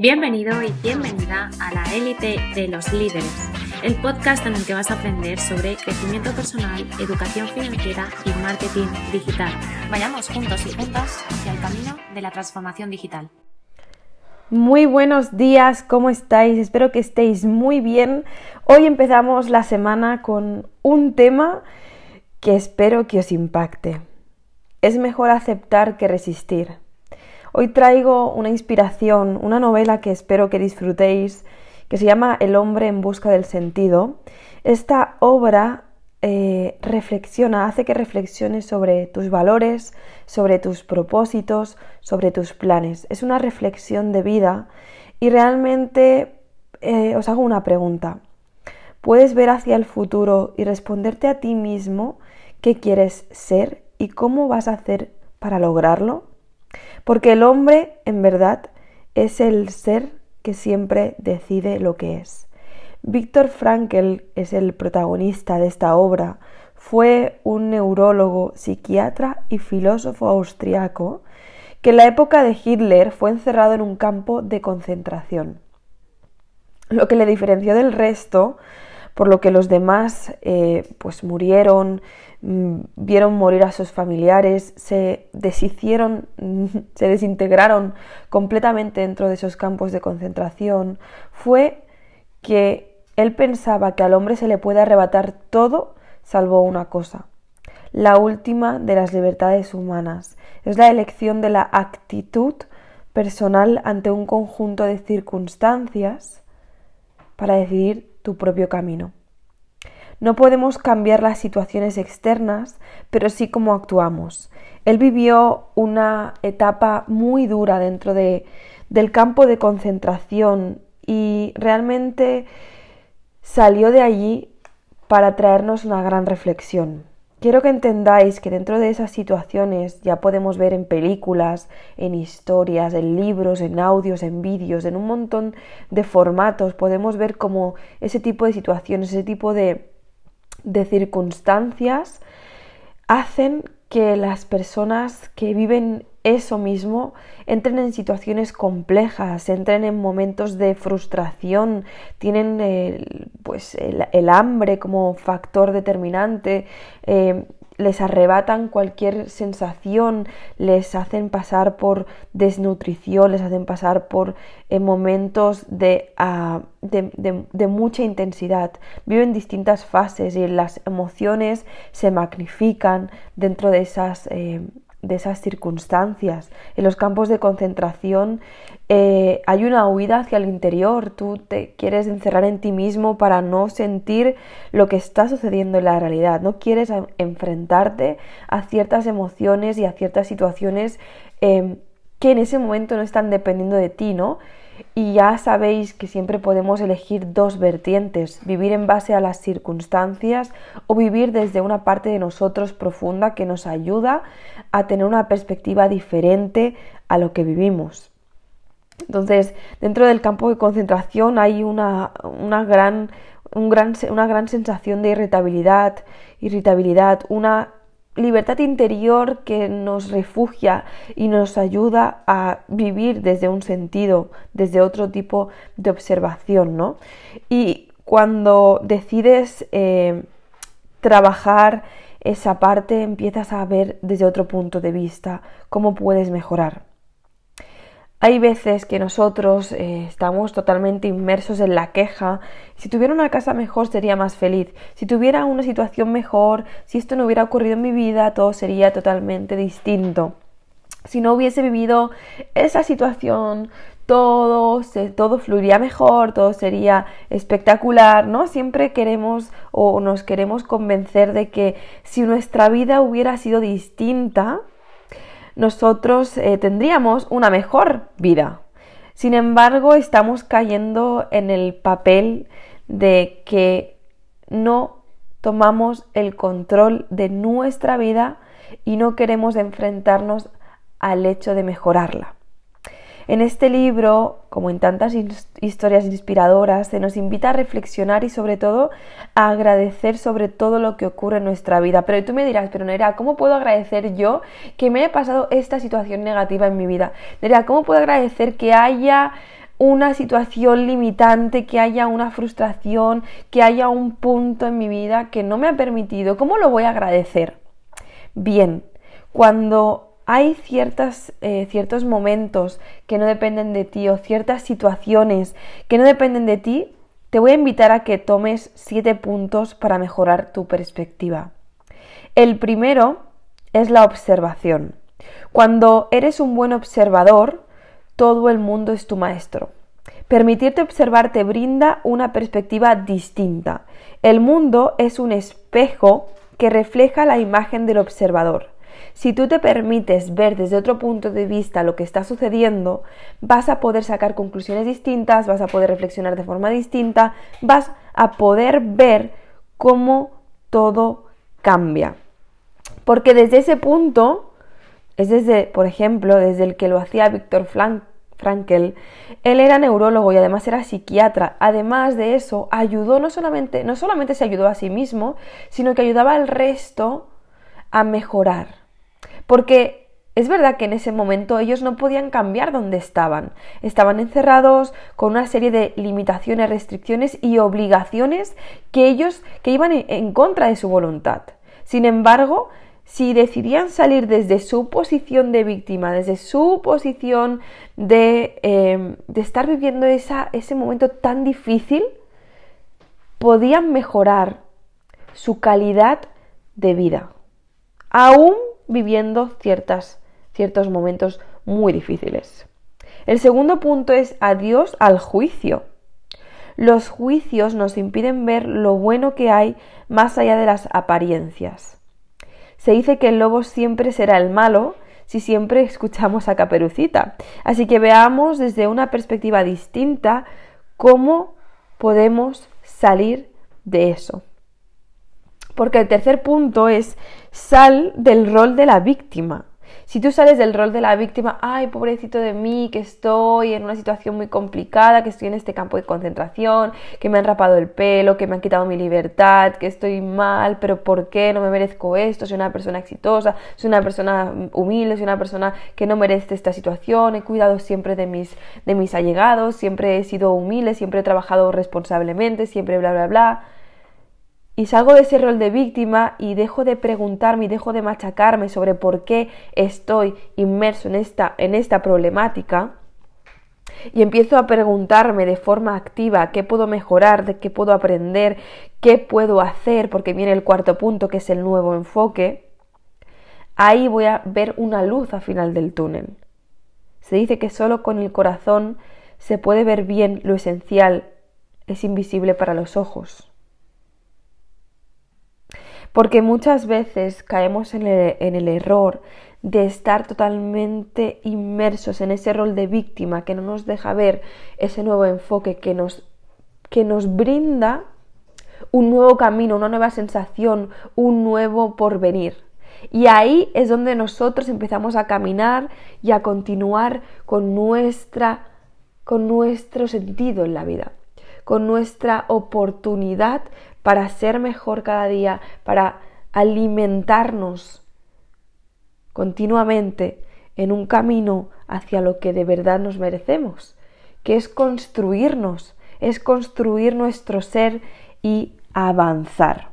Bienvenido y bienvenida a la élite de los líderes, el podcast en el que vas a aprender sobre crecimiento personal, educación financiera y marketing digital. Vayamos juntos y juntas hacia el camino de la transformación digital. Muy buenos días, ¿cómo estáis? Espero que estéis muy bien. Hoy empezamos la semana con un tema que espero que os impacte. Es mejor aceptar que resistir. Hoy traigo una inspiración, una novela que espero que disfrutéis, que se llama El hombre en busca del sentido. Esta obra eh, reflexiona, hace que reflexiones sobre tus valores, sobre tus propósitos, sobre tus planes. Es una reflexión de vida y realmente eh, os hago una pregunta. ¿Puedes ver hacia el futuro y responderte a ti mismo qué quieres ser y cómo vas a hacer para lograrlo? Porque el hombre, en verdad, es el ser que siempre decide lo que es. Víctor Frankl es el protagonista de esta obra. Fue un neurólogo, psiquiatra y filósofo austriaco que en la época de Hitler fue encerrado en un campo de concentración. Lo que le diferenció del resto, por lo que los demás eh, pues murieron, Mm, vieron morir a sus familiares, se deshicieron, se desintegraron completamente dentro de esos campos de concentración, fue que él pensaba que al hombre se le puede arrebatar todo salvo una cosa, la última de las libertades humanas. Es la elección de la actitud personal ante un conjunto de circunstancias para decidir tu propio camino. No podemos cambiar las situaciones externas, pero sí cómo actuamos. Él vivió una etapa muy dura dentro de, del campo de concentración y realmente salió de allí para traernos una gran reflexión. Quiero que entendáis que dentro de esas situaciones ya podemos ver en películas, en historias, en libros, en audios, en vídeos, en un montón de formatos, podemos ver como ese tipo de situaciones, ese tipo de, de circunstancias hacen que las personas que viven eso mismo entren en situaciones complejas, entren en momentos de frustración, tienen el, pues el, hambre como factor determinante, eh, les arrebatan cualquier sensación, les hacen pasar por desnutrición, les hacen pasar por eh, momentos ah, de, de, mucha intensidad. Viven distintas fases y las emociones se magnifican dentro de esas... Eh, de esas circunstancias. En los campos de concentración eh, hay una huida hacia el interior, tú te quieres encerrar en ti mismo para no sentir lo que está sucediendo en la realidad, no quieres enfrentarte a ciertas emociones y a ciertas situaciones em, que en ese momento no están dependiendo de ti, ¿no? Y ya sabéis que siempre podemos elegir dos vertientes, vivir en base a las circunstancias o vivir desde una parte de nosotros profunda que nos ayuda a tener una perspectiva diferente a lo que vivimos. Entonces, dentro del campo de concentración hay una, gran, una gran sensación de irritabilidad, irritabilidad, una libertad interior que nos refugia y nos ayuda a vivir desde un sentido, desde otro tipo de observación, ¿no? Y cuando decides eh, trabajar esa parte, empiezas a ver desde otro punto de vista cómo puedes mejorar. Hay veces que nosotros eh, estamos totalmente inmersos en la queja. Si tuviera una casa mejor sería más feliz. Si tuviera una situación mejor, si esto no hubiera ocurrido en mi vida, todo sería totalmente distinto. Si no hubiese vivido esa situación, todo, todo fluiría mejor, todo sería espectacular, ¿no? Siempre queremos o nos queremos convencer de que si nuestra vida hubiera sido distinta, nosotros eh, tendríamos una mejor vida. Sin embargo, estamos cayendo en el papel de que no tomamos el control de nuestra vida y no queremos enfrentarnos al hecho de mejorarla. En este libro, como en tantas historias inspiradoras, se nos invita a reflexionar y sobre todo a agradecer sobre todo lo que ocurre en nuestra vida. Pero tú me dirás, pero Nerea, ¿cómo puedo agradecer yo que me haya pasado esta situación negativa en mi vida? Nerea, ¿cómo puedo agradecer que haya una situación limitante, que haya una frustración, que haya un punto en mi vida que no me ha permitido, ¿cómo lo voy a agradecer? Bien, cuando hay ciertas, eh, ciertos momentos que no dependen de ti o ciertas situaciones que no dependen de ti, te voy a invitar a que tomes siete puntos para mejorar tu perspectiva. El primero es la observación. Cuando eres un buen observador, todo el mundo es tu maestro. Permitirte observar te brinda una perspectiva distinta. El mundo es un espejo que refleja la imagen del observador. Si tú te permites ver desde otro punto de vista lo que está sucediendo, vas a poder sacar conclusiones distintas, vas a poder reflexionar de forma distinta, vas a poder ver cómo todo cambia. Porque desde ese punto es desde, por ejemplo, desde el que lo hacía Víctor Frankel. Él era neurólogo y además era psiquiatra. Además de eso, ayudó no solamente, no solamente se ayudó a sí mismo, sino que ayudaba al resto a mejorar. Porque es verdad que en ese momento ellos no podían cambiar donde estaban. Estaban encerrados con una serie de limitaciones, restricciones y obligaciones que ellos que iban en contra de su voluntad. Sin embargo, si decidían salir desde su posición de víctima, desde su posición de, em, estar viviendo ese momento tan difícil, podían mejorar su calidad de vida, aún viviendo ciertas, ciertos momentos muy difíciles. El segundo punto es adiós al juicio. Los juicios nos impiden ver lo bueno que hay más allá de las apariencias. Se dice que el lobo siempre será el malo si siempre escuchamos a Caperucita. Así que veamos desde una perspectiva distinta cómo podemos salir de eso. Porque el tercer punto es sal del rol de la víctima. Si tú sales del rol de la víctima, ay, pobrecito de mí, que estoy en una situación muy complicada, que estoy en este campo de concentración, que me han rapado el pelo, que me han quitado mi libertad, que estoy mal, pero ¿por qué no me merezco esto? Soy una persona exitosa, soy una persona humilde, soy una persona que no merece esta situación, he cuidado siempre de mis, de mis allegados, siempre he sido humilde, siempre he trabajado responsablemente, siempre bla, bla, bla y salgo de ese rol de víctima y dejo de preguntarme y dejo de machacarme sobre por qué estoy inmerso en esta, en esta problemática y empiezo a preguntarme de forma activa qué puedo mejorar, de qué puedo aprender, qué puedo hacer, porque viene el cuarto punto que es el nuevo enfoque, ahí voy a ver una luz al final del túnel. Se dice que solo con el corazón se puede ver bien lo esencial, es invisible para los ojos porque muchas veces caemos en el, error de estar totalmente inmersos en ese rol de víctima que no nos deja ver ese nuevo enfoque que nos, que nos brinda un nuevo camino, una nueva sensación, un nuevo porvenir. Y ahí es donde nosotros empezamos a caminar y a continuar con nuestra con nuestro sentido en la vida, con nuestra oportunidad para ser mejor cada día, para alimentarnos continuamente en un camino hacia lo que de verdad nos merecemos, que es construirnos, es construir nuestro ser y avanzar.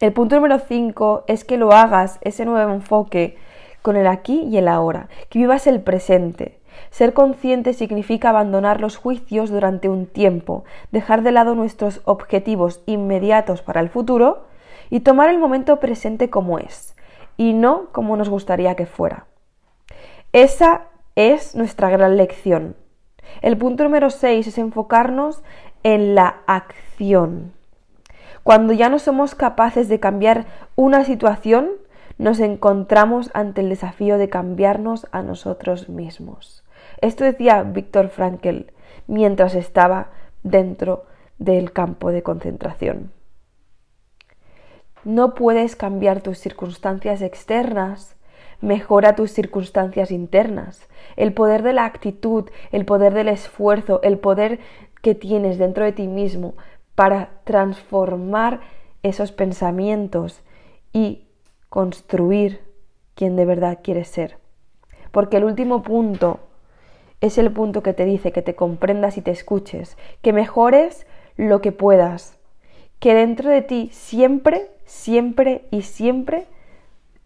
El punto número 5 es que lo hagas, ese nuevo enfoque, con el aquí y el ahora, que vivas el presente, ser consciente significa abandonar los juicios durante un tiempo, dejar de lado nuestros objetivos inmediatos para el futuro y tomar el momento presente como es, y no como nos gustaría que fuera. Esa es nuestra gran lección. El punto número 6 es enfocarnos en la acción. Cuando ya no somos capaces de cambiar una situación, nos encontramos ante el desafío de cambiarnos a nosotros mismos. Esto decía Víctor Frankl mientras estaba dentro del campo de concentración. No puedes cambiar tus circunstancias externas, mejora tus circunstancias internas. El poder de la actitud, el poder del esfuerzo, el poder que tienes dentro de ti mismo para transformar esos pensamientos y construir quien de verdad quieres ser. Porque el último punto es el punto que te dice que te comprendas y te escuches, que mejores lo que puedas, que dentro de ti siempre, siempre y siempre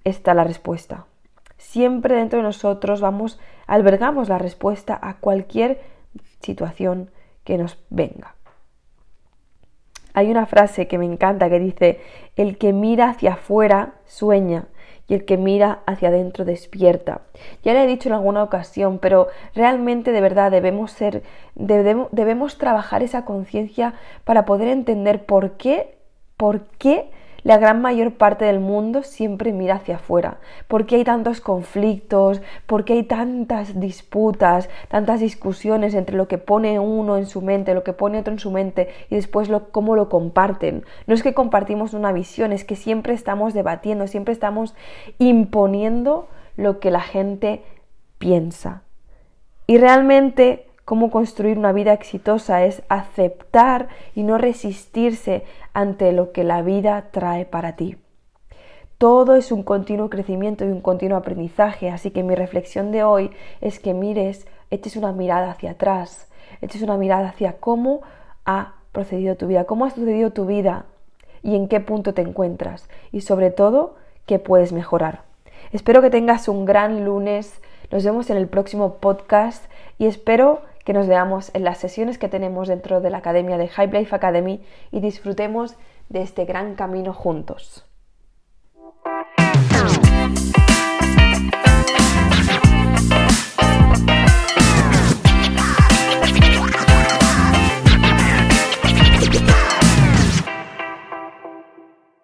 está la respuesta. Siempre dentro de nosotros vamos, albergamos la respuesta a cualquier situación que nos venga. Hay una frase que me encanta que dice, el que mira hacia afuera sueña y el que mira hacia adentro despierta. Ya le he dicho en alguna ocasión, pero realmente de verdad debemos ser, debemos, debemos trabajar esa conciencia para poder entender por qué, por qué la gran mayor parte del mundo siempre mira hacia afuera. ¿Por qué hay tantos conflictos? ¿Por qué hay tantas disputas, tantas discusiones entre lo que pone uno en su mente, lo que pone otro en su mente y después lo, cómo lo comparten? No es que compartimos una visión, es que siempre estamos debatiendo, siempre estamos imponiendo lo que la gente piensa. Y realmente cómo construir una vida exitosa es aceptar y no resistirse ante lo que la vida trae para ti. Todo es un continuo crecimiento y un continuo aprendizaje, así que mi reflexión de hoy es que mires, eches una mirada hacia atrás, eches una mirada hacia cómo ha procedido tu vida, cómo ha sucedido tu vida y en qué punto te encuentras y sobre todo qué puedes mejorar. Espero que tengas un gran lunes, nos vemos en el próximo podcast y espero que nos veamos en las sesiones que tenemos dentro de la academia de High Life Academy y disfrutemos de este gran camino juntos.